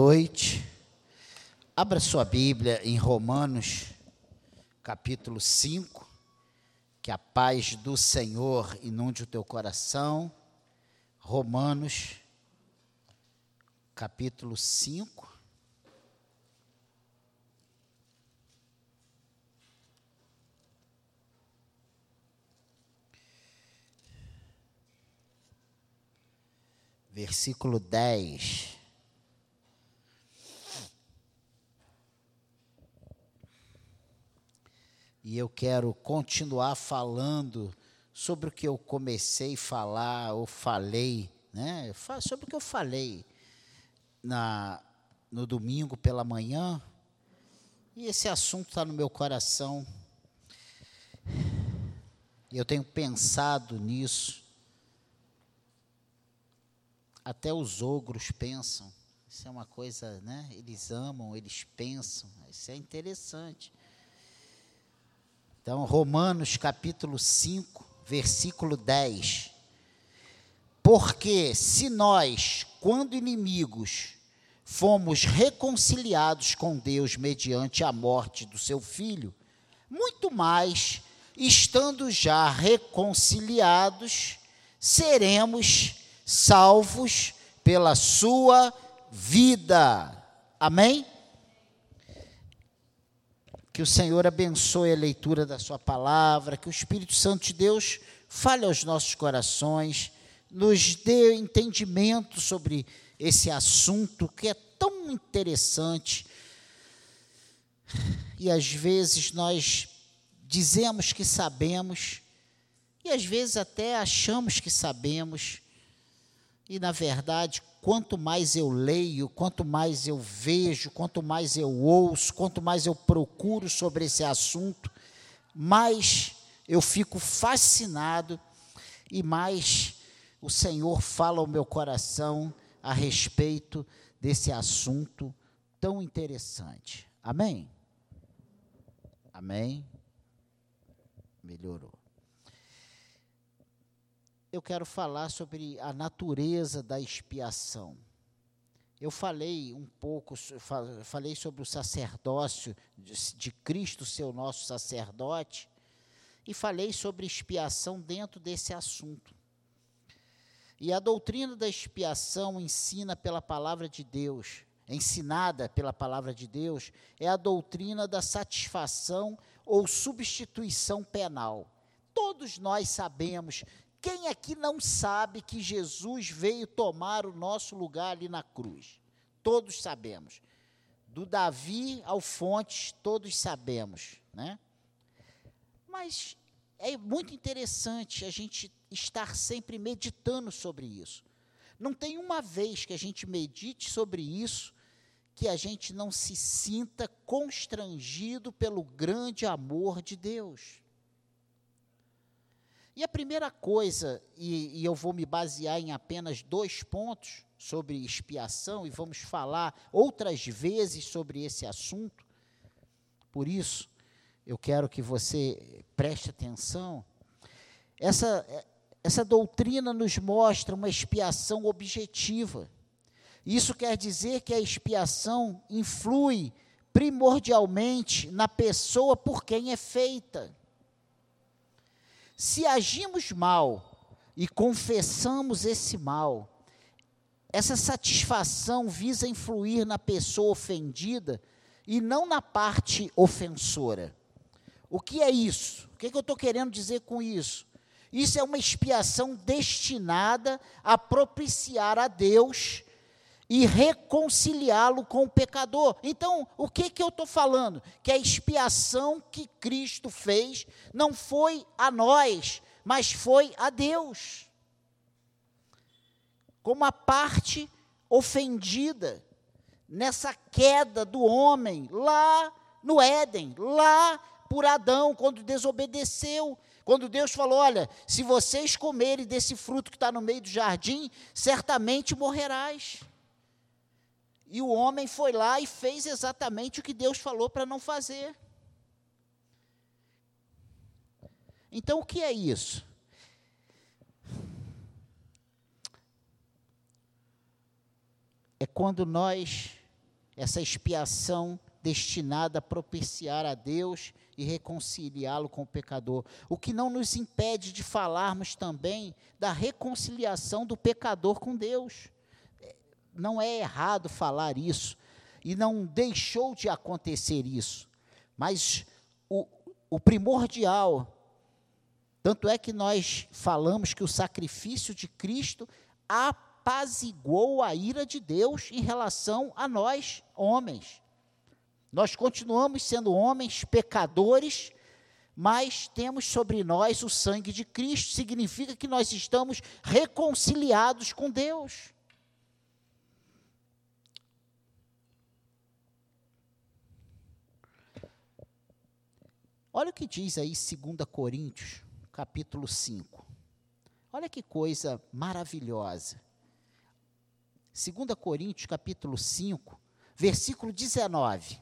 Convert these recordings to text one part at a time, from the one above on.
noite. Abra sua Bíblia em Romanos, capítulo 5. Que a paz do Senhor inunde o teu coração. Romanos, capítulo 5. Versículo 10. E eu quero continuar falando sobre o que eu comecei a falar ou falei, né? Sobre o que eu falei na, no domingo pela manhã. E esse assunto está no meu coração. E eu tenho pensado nisso. Até os ogros pensam. Isso é uma coisa, né? Eles amam, eles pensam. Isso é interessante. Então, Romanos capítulo 5, versículo 10. Porque se nós, quando inimigos, fomos reconciliados com Deus mediante a morte do seu filho, muito mais, estando já reconciliados, seremos salvos pela sua vida. Amém? Que o Senhor abençoe a leitura da Sua palavra, que o Espírito Santo de Deus fale aos nossos corações, nos dê entendimento sobre esse assunto que é tão interessante. E às vezes nós dizemos que sabemos, e às vezes até achamos que sabemos, e na verdade quanto mais eu leio, quanto mais eu vejo, quanto mais eu ouço, quanto mais eu procuro sobre esse assunto, mais eu fico fascinado e mais o Senhor fala ao meu coração a respeito desse assunto tão interessante. Amém? Amém? Melhorou eu quero falar sobre a natureza da expiação. Eu falei um pouco, falei sobre o sacerdócio de Cristo ser o nosso sacerdote, e falei sobre expiação dentro desse assunto. E a doutrina da expiação ensina pela palavra de Deus, ensinada pela palavra de Deus, é a doutrina da satisfação ou substituição penal. Todos nós sabemos quem aqui não sabe que Jesus veio tomar o nosso lugar ali na cruz? Todos sabemos. Do Davi ao Fontes, todos sabemos, né? Mas é muito interessante a gente estar sempre meditando sobre isso. Não tem uma vez que a gente medite sobre isso que a gente não se sinta constrangido pelo grande amor de Deus. E a primeira coisa, e, e, eu vou me basear em apenas dois pontos sobre expiação, e vamos falar outras vezes sobre esse assunto, por isso eu quero que você preste atenção. Essa, essa doutrina nos mostra uma expiação objetiva. Isso quer dizer que a expiação influi primordialmente na pessoa por quem é feita. Se agimos mal e confessamos esse mal, essa satisfação visa influir na pessoa ofendida e não na parte ofensora. O que é isso? O que, é que eu estou querendo dizer com isso? Isso é uma expiação destinada a propiciar a Deus e reconciliá-lo com o pecador. Então, o que, que eu estou falando? Que a expiação que Cristo fez não foi a nós, mas foi a Deus. Como a parte ofendida nessa queda do homem lá no Éden, lá por Adão, quando desobedeceu. Quando Deus falou: Olha, se vocês comerem desse fruto que está no meio do jardim, certamente morrerás. E o homem foi lá e fez exatamente o que Deus falou para não fazer. Então, o que é isso? É quando nós essa expiação destinada a propiciar a Deus e reconciliá-lo com o pecador. O que não nos impede de falarmos também da reconciliação do pecador com Deus. Não é errado falar isso, e não deixou de acontecer isso, mas o, o primordial, tanto é que nós falamos que o sacrifício de Cristo apaziguou a ira de Deus em relação a nós, homens. Nós continuamos sendo homens pecadores, mas temos sobre nós o sangue de Cristo, significa que nós estamos reconciliados com Deus. Olha o que diz aí 2 Coríntios, capítulo 5. Olha que coisa maravilhosa. 2 Coríntios, capítulo 5, versículo 19.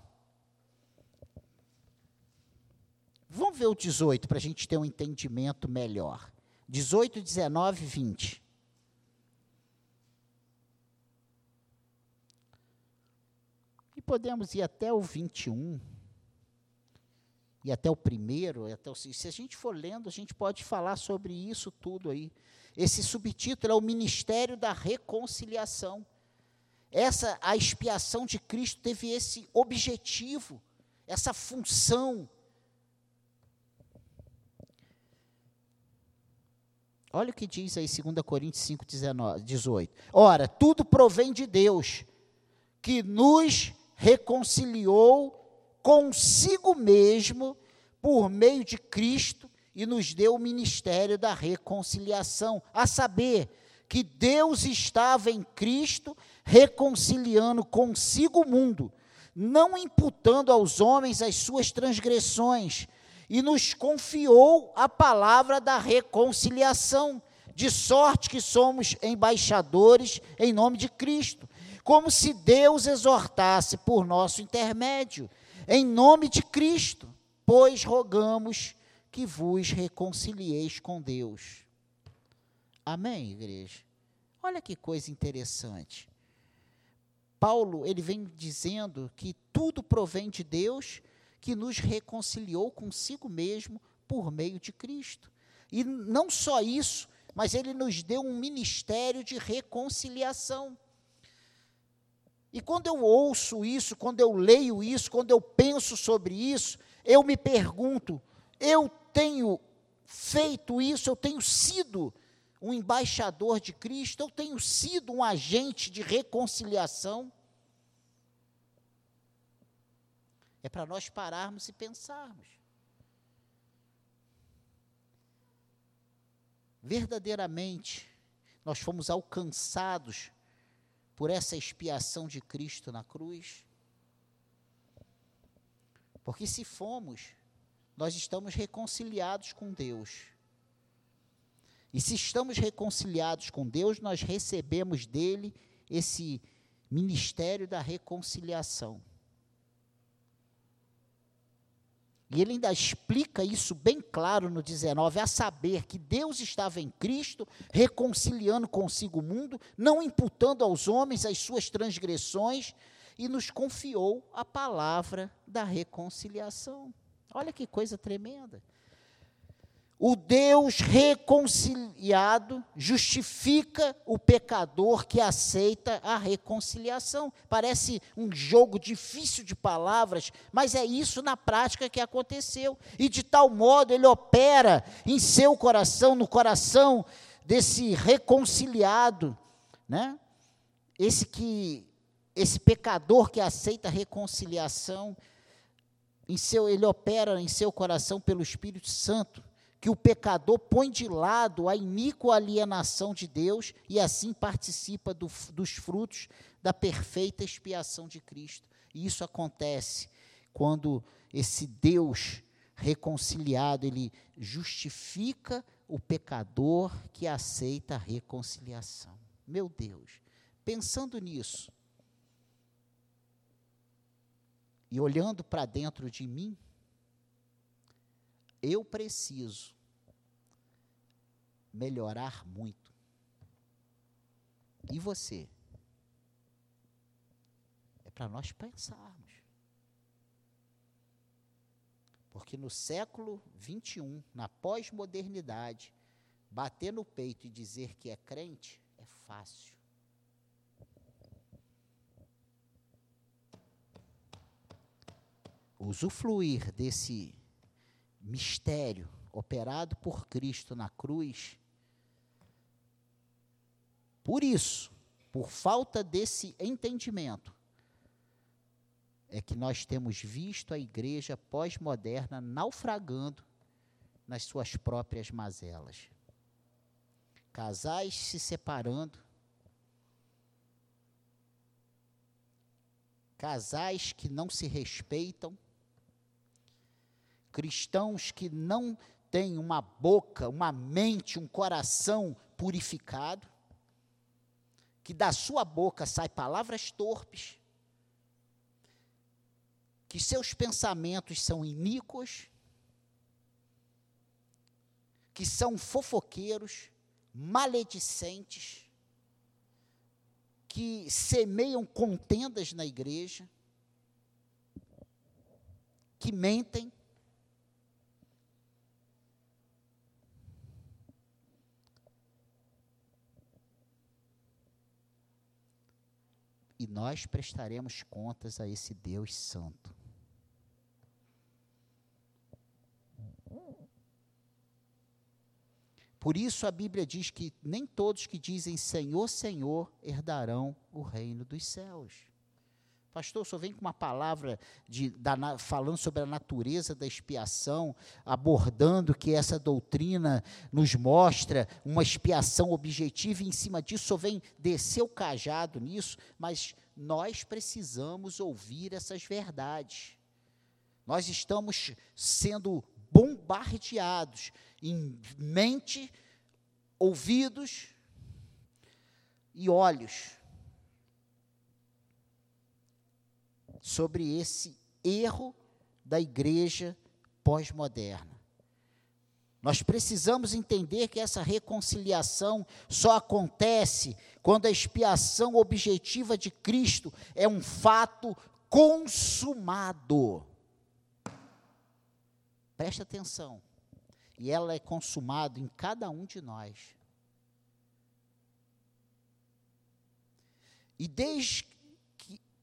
Vamos ver o 18 para a gente ter um entendimento melhor. 18, 19, 20. E podemos ir até o 21 e até o primeiro, até o, se a gente for lendo, a gente pode falar sobre isso tudo aí. Esse subtítulo é o Ministério da Reconciliação. Essa a expiação de Cristo teve esse objetivo, essa função. Olha o que diz aí 2 Coríntios 5, 19, 18. Ora, tudo provém de Deus, que nos reconciliou consigo mesmo por meio de Cristo e nos deu o ministério da reconciliação, a saber, que Deus estava em Cristo reconciliando consigo o mundo, não imputando aos homens as suas transgressões, e nos confiou a palavra da reconciliação, de sorte que somos embaixadores em nome de Cristo, como se Deus exortasse por nosso intermédio em nome de Cristo, pois rogamos que vos reconcilieis com Deus. Amém, igreja? Olha que coisa interessante. Paulo, ele vem dizendo que tudo provém de Deus, que nos reconciliou consigo mesmo por meio de Cristo. E não só isso, mas ele nos deu um ministério de reconciliação. E quando eu ouço isso, quando eu leio isso, quando eu penso sobre isso, eu me pergunto: eu tenho feito isso, eu tenho sido um embaixador de Cristo, eu tenho sido um agente de reconciliação? É para nós pararmos e pensarmos. Verdadeiramente, nós fomos alcançados por essa expiação de Cristo na cruz? Porque se fomos, nós estamos reconciliados com Deus. E se estamos reconciliados com Deus, nós recebemos dele esse ministério da reconciliação. E ele ainda explica isso bem claro no 19, a saber que Deus estava em Cristo, reconciliando consigo o mundo, não imputando aos homens as suas transgressões, e nos confiou a palavra da reconciliação. Olha que coisa tremenda. O Deus reconciliado justifica o pecador que aceita a reconciliação. Parece um jogo difícil de palavras, mas é isso na prática que aconteceu. E de tal modo ele opera em seu coração, no coração desse reconciliado, né? Esse que esse pecador que aceita a reconciliação, em seu, ele opera em seu coração pelo Espírito Santo que o pecador põe de lado a iníqua alienação de Deus e assim participa do, dos frutos da perfeita expiação de Cristo. E isso acontece quando esse Deus reconciliado, ele justifica o pecador que aceita a reconciliação. Meu Deus, pensando nisso, e olhando para dentro de mim, eu preciso melhorar muito. E você? É para nós pensarmos. Porque no século 21, na pós-modernidade, bater no peito e dizer que é crente é fácil. Usufruir desse mistério operado por Cristo na cruz. Por isso, por falta desse entendimento, é que nós temos visto a igreja pós-moderna naufragando nas suas próprias mazelas. Casais se separando, casais que não se respeitam, cristãos que não têm uma boca, uma mente, um coração purificado, que da sua boca saem palavras torpes, que seus pensamentos são iníquos, que são fofoqueiros, maledicentes, que semeiam contendas na igreja, que mentem, e nós prestaremos contas a esse Deus Santo. Por isso a Bíblia diz que nem todos que dizem Senhor, Senhor herdarão o reino dos céus. Pastor, só vem com uma palavra de, da, falando sobre a natureza da expiação, abordando que essa doutrina nos mostra uma expiação objetiva, e em cima disso só vem descer o cajado nisso, mas nós precisamos ouvir essas verdades. Nós estamos sendo bombardeados em mente, ouvidos e olhos sobre esse erro da igreja pós-moderna. Nós precisamos entender que essa reconciliação só acontece quando a expiação objetiva de Cristo é um fato consumado. Preste atenção. E ela é consumada em cada um de nós. E desde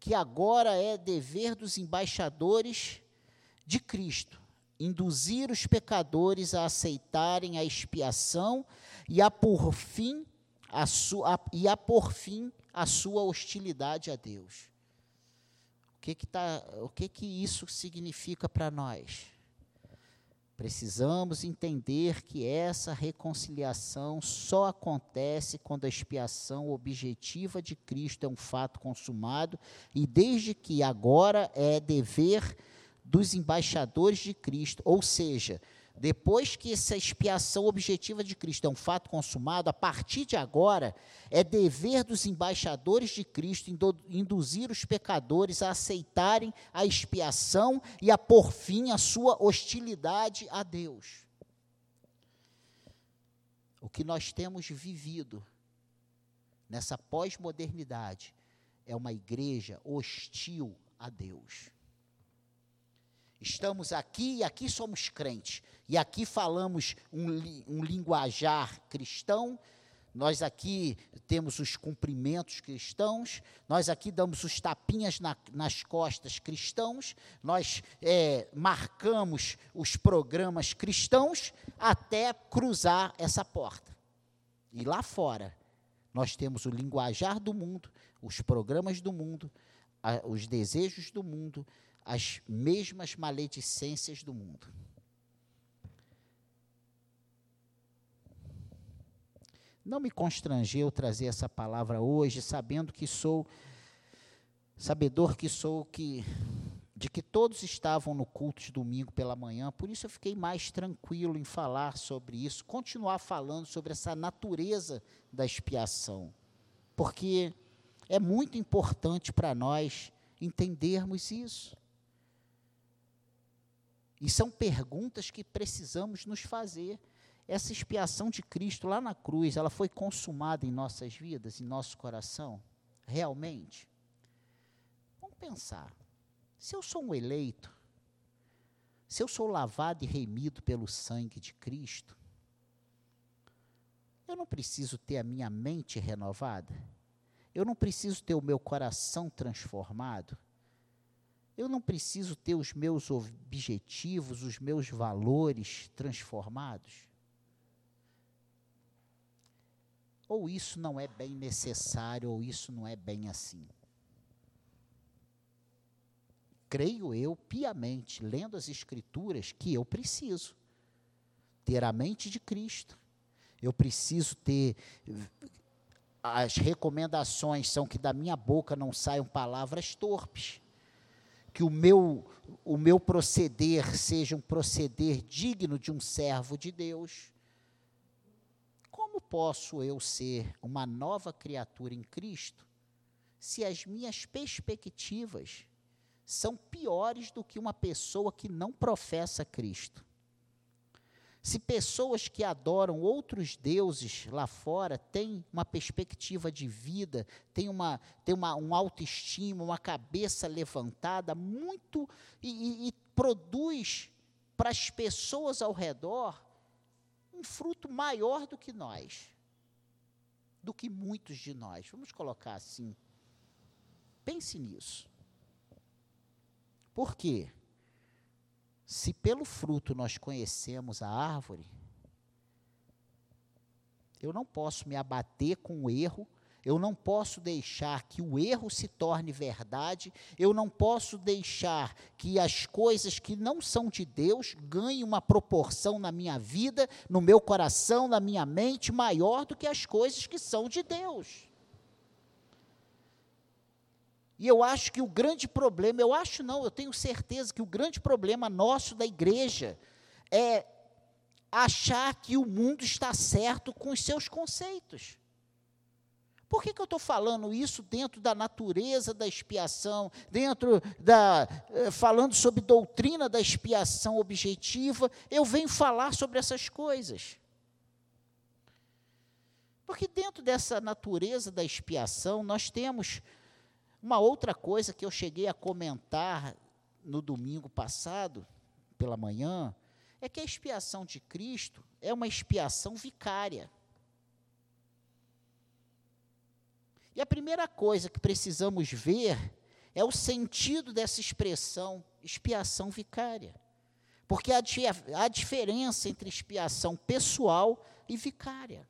que agora é dever dos embaixadores de Cristo induzir os pecadores a aceitarem a expiação e a por fim a, sua, e a por fim a sua hostilidade a Deus. O que que, tá, o que, que isso significa para nós? Precisamos entender que essa reconciliação só acontece quando a expiação objetiva de Cristo é um fato consumado e desde que agora é dever dos embaixadores de Cristo, ou seja, depois que essa expiação objetiva de Cristo é um fato consumado, a partir de agora, é dever dos embaixadores de Cristo induzir os pecadores a aceitarem a expiação e a pôr fim à sua hostilidade a Deus. O que nós temos vivido nessa pós-modernidade é uma igreja hostil a Deus. Estamos aqui e aqui somos crentes. E aqui falamos um, um linguajar cristão, nós aqui temos os cumprimentos cristãos, nós aqui damos os tapinhas na, nas costas cristãos, nós é, marcamos os programas cristãos até cruzar essa porta. E lá fora, nós temos o linguajar do mundo, os programas do mundo, a, os desejos do mundo, as mesmas maledicências do mundo. Não me constrangeu trazer essa palavra hoje, sabendo que sou, sabedor que sou que de que todos estavam no culto de domingo pela manhã, por isso eu fiquei mais tranquilo em falar sobre isso, continuar falando sobre essa natureza da expiação, porque é muito importante para nós entendermos isso. E são perguntas que precisamos nos fazer. Essa expiação de Cristo lá na cruz, ela foi consumada em nossas vidas, em nosso coração? Realmente? Vamos pensar. Se eu sou um eleito, se eu sou lavado e remido pelo sangue de Cristo, eu não preciso ter a minha mente renovada? Eu não preciso ter o meu coração transformado? Eu não preciso ter os meus objetivos, os meus valores transformados? Ou isso não é bem necessário, ou isso não é bem assim. Creio eu piamente, lendo as Escrituras, que eu preciso ter a mente de Cristo. Eu preciso ter. As recomendações são que da minha boca não saiam palavras torpes. Que o meu, o meu proceder seja um proceder digno de um servo de Deus posso eu ser uma nova criatura em Cristo se as minhas perspectivas são piores do que uma pessoa que não professa Cristo? Se pessoas que adoram outros deuses lá fora têm uma perspectiva de vida, têm, uma, têm uma, um autoestima, uma cabeça levantada, muito, e, e, e produz para as pessoas ao redor um fruto maior do que nós, do que muitos de nós. Vamos colocar assim. Pense nisso. Por quê? Se pelo fruto nós conhecemos a árvore, eu não posso me abater com o erro eu não posso deixar que o erro se torne verdade, eu não posso deixar que as coisas que não são de Deus ganhem uma proporção na minha vida, no meu coração, na minha mente, maior do que as coisas que são de Deus. E eu acho que o grande problema, eu acho não, eu tenho certeza que o grande problema nosso da igreja é achar que o mundo está certo com os seus conceitos. Por que, que eu estou falando isso dentro da natureza da expiação, dentro da. Eh, falando sobre doutrina da expiação objetiva? Eu venho falar sobre essas coisas. Porque dentro dessa natureza da expiação, nós temos uma outra coisa que eu cheguei a comentar no domingo passado, pela manhã, é que a expiação de Cristo é uma expiação vicária. E a primeira coisa que precisamos ver é o sentido dessa expressão expiação vicária. Porque há, há diferença entre expiação pessoal e vicária.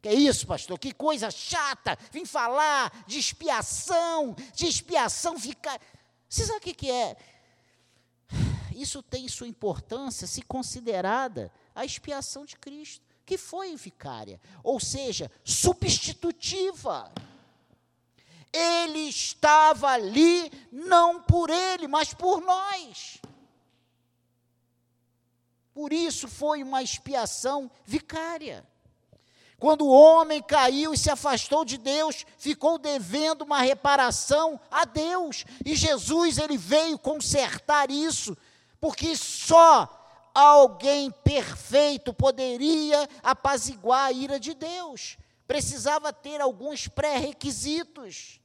Que é isso, pastor? Que coisa chata! Vim falar de expiação, de expiação vicária. Você sabe o que, que é? Isso tem sua importância se considerada a expiação de Cristo que foi vicária, ou seja, substitutiva. Ele estava ali não por ele, mas por nós. Por isso foi uma expiação vicária. Quando o homem caiu e se afastou de Deus, ficou devendo uma reparação a Deus. E Jesus ele veio consertar isso, porque só alguém perfeito poderia apaziguar a ira de Deus. Precisava ter alguns pré-requisitos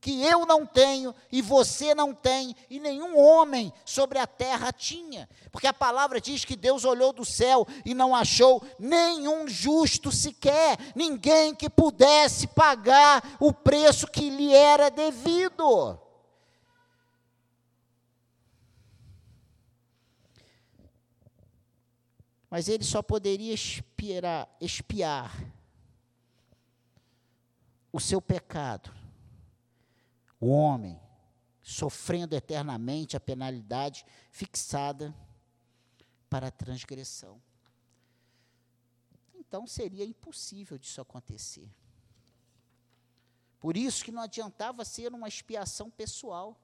que eu não tenho e você não tem e nenhum homem sobre a terra tinha. Porque a palavra diz que Deus olhou do céu e não achou nenhum justo sequer, ninguém que pudesse pagar o preço que lhe era devido. Mas ele só poderia espiar, espiar o seu pecado. O homem sofrendo eternamente a penalidade fixada para a transgressão. Então seria impossível disso acontecer. Por isso que não adiantava ser uma expiação pessoal.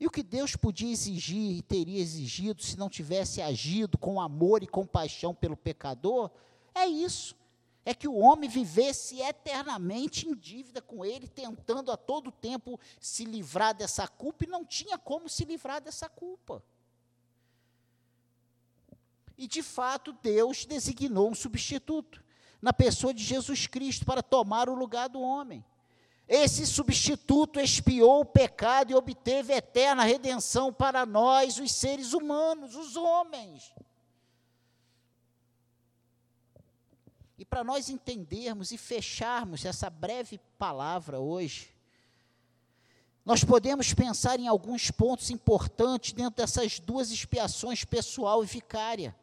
E o que Deus podia exigir e teria exigido se não tivesse agido com amor e compaixão pelo pecador, é isso. É que o homem vivesse eternamente em dívida com ele, tentando a todo tempo se livrar dessa culpa, e não tinha como se livrar dessa culpa. E de fato, Deus designou um substituto. na pessoa de Jesus Cristo para tomar o lugar do homem. Esse substituto expiou o pecado e obteve eterna redenção para nós, os seres humanos, os homens. E para nós entendermos e fecharmos essa breve palavra hoje, nós podemos pensar em alguns pontos importantes dentro dessas duas expiações, pessoal e vicária.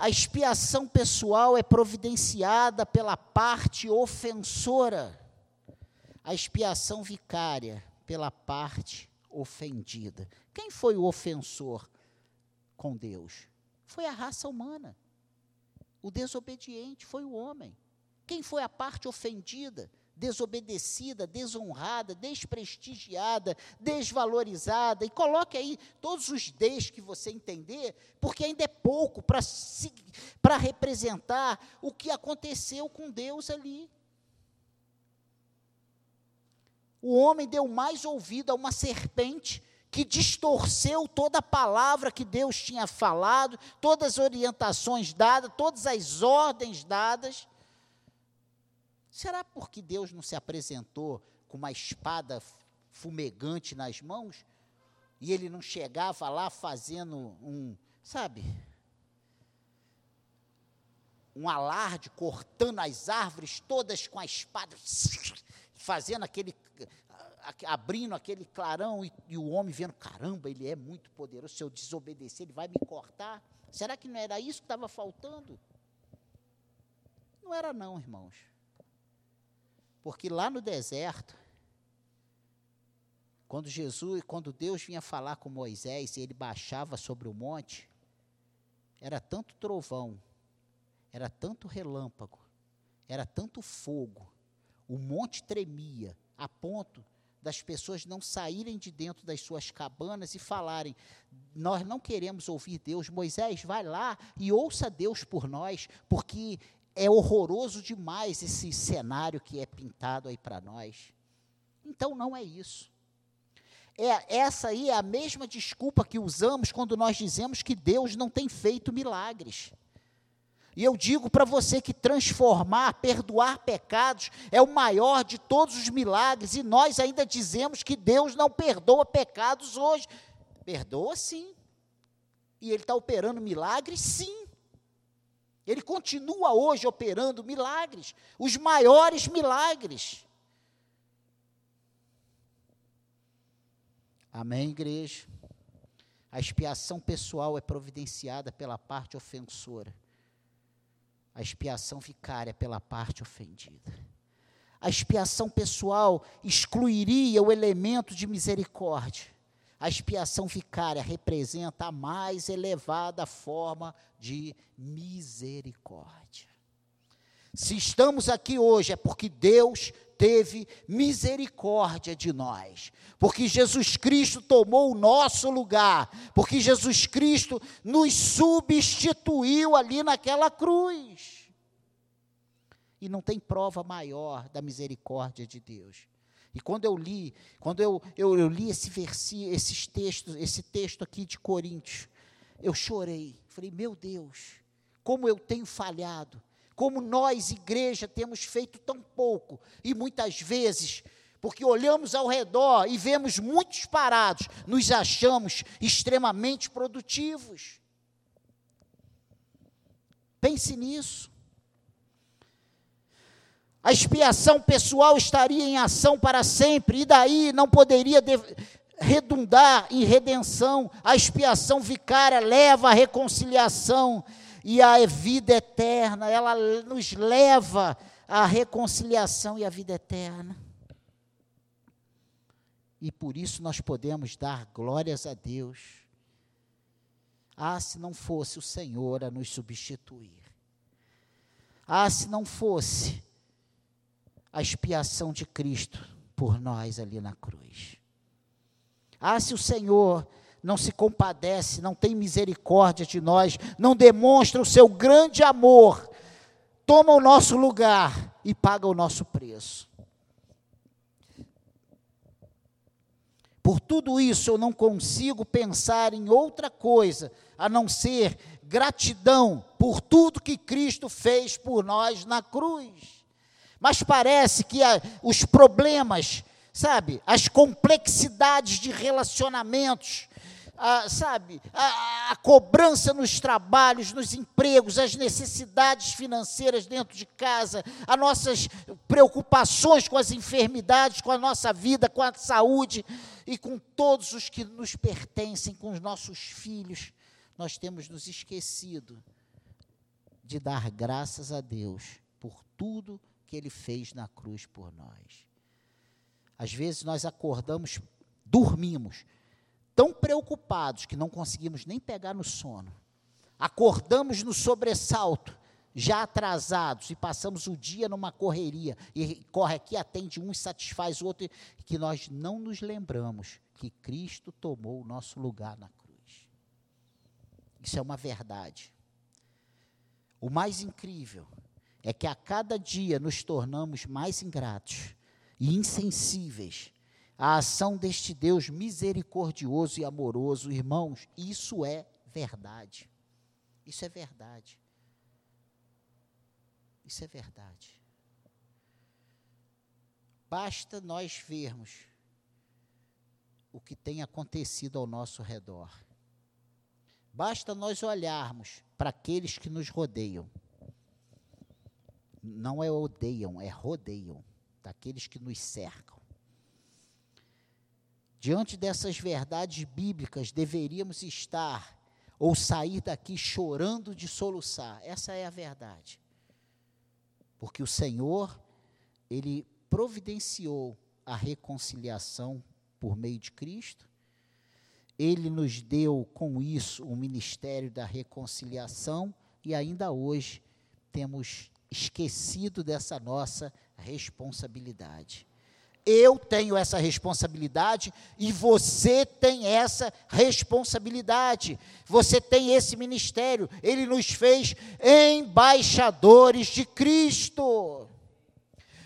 A expiação pessoal é providenciada pela parte ofensora, a expiação vicária pela parte ofendida. Quem foi o ofensor com Deus? Foi a raça humana. O desobediente foi o homem. Quem foi a parte ofendida? Desobedecida, desonrada, desprestigiada, desvalorizada. E coloque aí todos os des que você entender, porque ainda é pouco para representar o que aconteceu com Deus ali. O homem deu mais ouvido a uma serpente que distorceu toda a palavra que Deus tinha falado, todas as orientações dadas, todas as ordens dadas Será porque Deus não se apresentou com uma espada fumegante nas mãos e ele não chegava lá fazendo um, sabe, um alarde, cortando as árvores todas com a espada, fazendo aquele, abrindo aquele clarão e, e o homem vendo, caramba, ele é muito poderoso, se eu desobedecer, ele vai me cortar. Será que não era isso que estava faltando? Não era não, irmãos. Porque lá no deserto, quando Jesus, quando Deus vinha falar com Moisés e ele baixava sobre o monte, era tanto trovão, era tanto relâmpago, era tanto fogo, o monte tremia, a ponto das pessoas não saírem de dentro das suas cabanas e falarem: Nós não queremos ouvir Deus. Moisés, vai lá e ouça Deus por nós, porque é horroroso demais esse cenário que é pintado aí para nós. Então não é isso. É, essa aí é a mesma desculpa que usamos quando nós dizemos que Deus não tem feito milagres. E eu digo para você que transformar, perdoar pecados é o maior de todos os milagres, e nós ainda dizemos que Deus não perdoa pecados hoje. Perdoa sim. E Ele está operando milagres, sim. Ele continua hoje operando milagres, os maiores milagres. Amém, igreja? A expiação pessoal é providenciada pela parte ofensora. A expiação vicária pela parte ofendida. A expiação pessoal excluiria o elemento de misericórdia. A expiação vicária representa a mais elevada forma de misericórdia. Se estamos aqui hoje é porque Deus teve misericórdia de nós, porque Jesus Cristo tomou o nosso lugar, porque Jesus Cristo nos substituiu ali naquela cruz. E não tem prova maior da misericórdia de Deus e quando eu li, quando eu, eu, eu li esse versículo, esses textos, esse texto aqui de Coríntios, eu chorei. Falei, meu Deus, como eu tenho falhado, como nós, igreja, temos feito tão pouco, e muitas vezes, porque olhamos ao redor e vemos muitos parados, nos achamos extremamente produtivos. Pense nisso. A expiação pessoal estaria em ação para sempre, e daí não poderia redundar em redenção. A expiação vicária leva à reconciliação e à vida eterna, ela nos leva à reconciliação e à vida eterna. E por isso nós podemos dar glórias a Deus. Ah, se não fosse o Senhor a nos substituir. Ah, se não fosse a expiação de Cristo por nós ali na cruz. Ah, se o Senhor não se compadece, não tem misericórdia de nós, não demonstra o seu grande amor, toma o nosso lugar e paga o nosso preço. Por tudo isso, eu não consigo pensar em outra coisa a não ser gratidão por tudo que Cristo fez por nós na cruz. Mas parece que a, os problemas, sabe, as complexidades de relacionamentos, a, sabe, a, a, cobrança nos trabalhos, nos empregos, as necessidades financeiras dentro de casa, as nossas preocupações com as enfermidades, com a nossa vida, com a saúde e com todos os que nos pertencem, com os nossos filhos, nós temos nos esquecido de dar graças a Deus por tudo que Ele fez na cruz por nós. Às vezes nós acordamos, dormimos, tão preocupados que não conseguimos nem pegar no sono. Acordamos no sobressalto, já atrasados, e passamos o dia numa correria, e corre aqui, atende um e satisfaz o outro, que nós não nos lembramos que Cristo tomou o nosso lugar na cruz. Isso é uma verdade. O mais incrível é que a cada dia nos tornamos mais ingratos e insensíveis a ação deste Deus misericordioso e amoroso, irmãos, isso é verdade. Isso é verdade. Isso é verdade. Basta nós vermos o que tem acontecido ao nosso redor. Basta nós olharmos para aqueles que nos rodeiam. Não é odeiam, é rodeiam, daqueles que nos cercam. Diante dessas verdades bíblicas, deveríamos estar ou sair daqui chorando de soluçar. Essa é a verdade. Porque o Senhor, Ele providenciou a reconciliação por meio de Cristo. Ele nos deu com isso o ministério da reconciliação e ainda hoje temos esquecido dessa nossa responsabilidade. Eu tenho essa responsabilidade e você tem essa responsabilidade. Você tem esse ministério. Ele nos fez embaixadores de Cristo.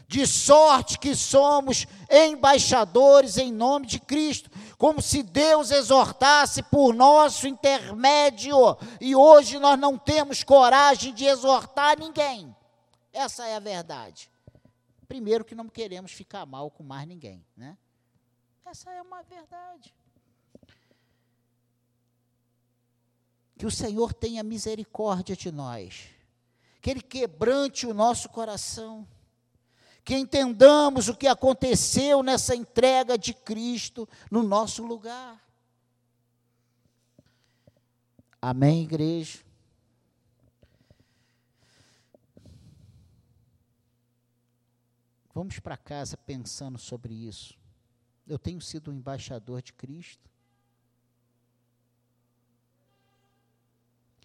De sorte que somos embaixadores em nome de Cristo, como se Deus exortasse por nosso intermédio, e hoje nós não temos coragem de exortar ninguém. Essa é a verdade. Primeiro que não queremos ficar mal com mais ninguém, né? Essa é uma verdade. Que o Senhor tenha misericórdia de nós. Que Ele quebrante o nosso coração. Que entendamos o que aconteceu nessa entrega de Cristo no nosso lugar. Amém, igreja? Vamos para casa pensando sobre isso. Eu tenho sido um embaixador de Cristo.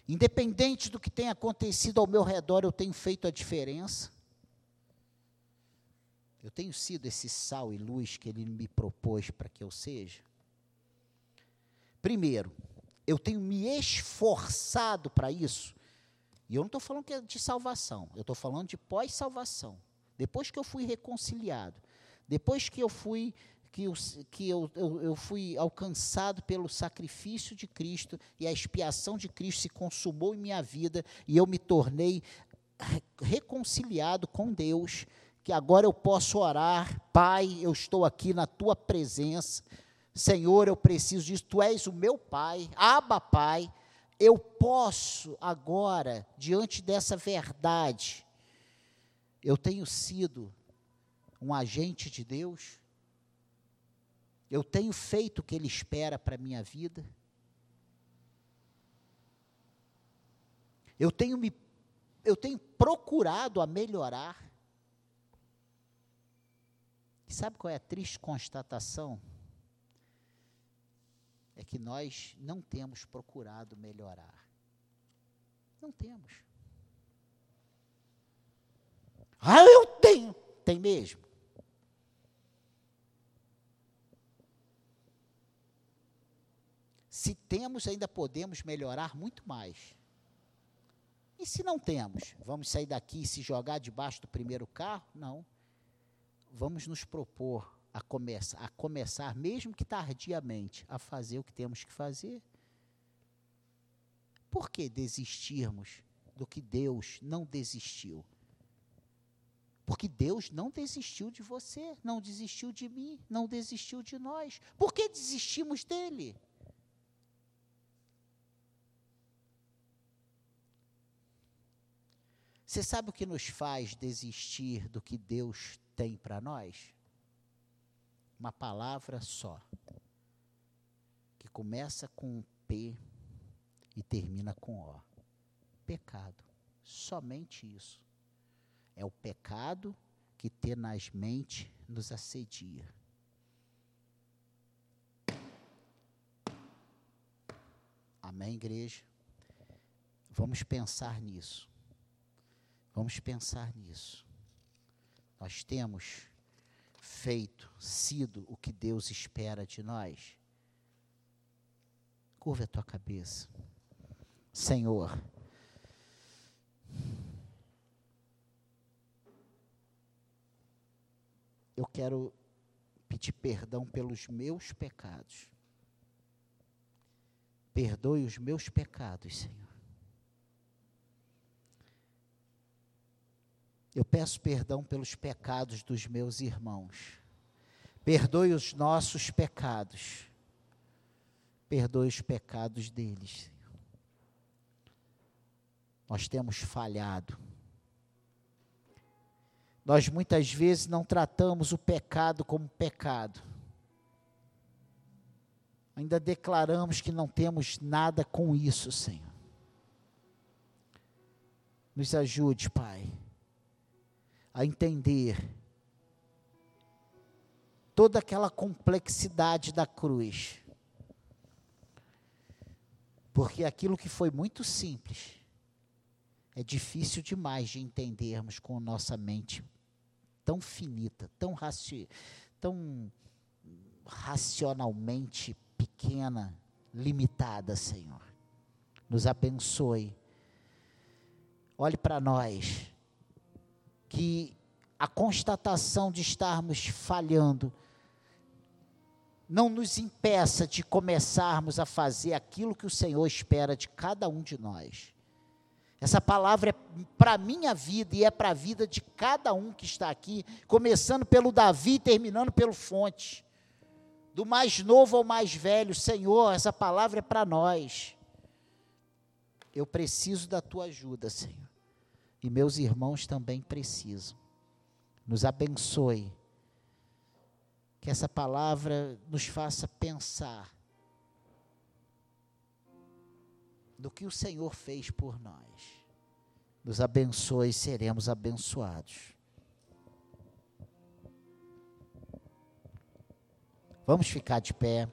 Independente do que tenha acontecido ao meu redor, eu tenho feito a diferença. Eu tenho sido esse sal e luz que ele me propôs para que eu seja. Primeiro, eu tenho me esforçado para isso. E eu não estou falando é de salvação, eu estou falando de pós-salvação depois que eu fui reconciliado, depois que eu fui que, eu, que eu, eu, eu, fui alcançado pelo sacrifício de Cristo e a expiação de Cristo se consumou em minha vida e eu me tornei reconciliado com Deus, que agora eu posso orar, Pai, eu estou aqui na tua presença, Senhor, eu preciso disso, tu és o meu Pai, Aba Pai, eu posso agora, diante dessa verdade, eu tenho sido um agente de Deus? Eu tenho feito o que Ele espera para a minha vida? Eu tenho me eu tenho procurado a melhorar. E sabe qual é a triste constatação? É que nós não temos procurado melhorar. Não temos. Ah, eu tenho. Tem mesmo. Se temos, ainda podemos melhorar muito mais. E se não temos? Vamos sair daqui e se jogar debaixo do primeiro carro? Não. Vamos nos propor a começar, a começar, mesmo que tardiamente, a fazer o que temos que fazer. Por que desistirmos do que Deus não desistiu? Porque Deus não desistiu de você, não desistiu de mim, não desistiu de nós. Por que desistimos dele? Você sabe o que nos faz desistir do que Deus tem para nós? Uma palavra só, que começa com P e termina com O. Pecado. Somente isso. É o pecado que tenazmente nos assedia. Amém, igreja? Vamos pensar nisso. Vamos pensar nisso. Nós temos feito, sido o que Deus espera de nós. Curva a tua cabeça. Senhor, eu quero pedir perdão pelos meus pecados. Perdoe os meus pecados, Senhor. Eu peço perdão pelos pecados dos meus irmãos. Perdoe os nossos pecados. Perdoe os pecados deles, Senhor. Nós temos falhado nós muitas vezes não tratamos o pecado como pecado. Ainda declaramos que não temos nada com isso, Senhor. Nos ajude, Pai, a entender toda aquela complexidade da cruz. Porque aquilo que foi muito simples é difícil demais de entendermos com nossa mente tão finita, tão, raci tão racionalmente pequena, limitada, Senhor. Nos abençoe. Olhe para nós, que a constatação de estarmos falhando não nos impeça de começarmos a fazer aquilo que o Senhor espera de cada um de nós. Essa palavra é para a minha vida e é para a vida de cada um que está aqui, começando pelo Davi e terminando pelo Fonte. Do mais novo ao mais velho, Senhor, essa palavra é para nós. Eu preciso da tua ajuda, Senhor. E meus irmãos também precisam. Nos abençoe. Que essa palavra nos faça pensar do que o Senhor fez por nós. Nos abençoe e seremos abençoados. Vamos ficar de pé.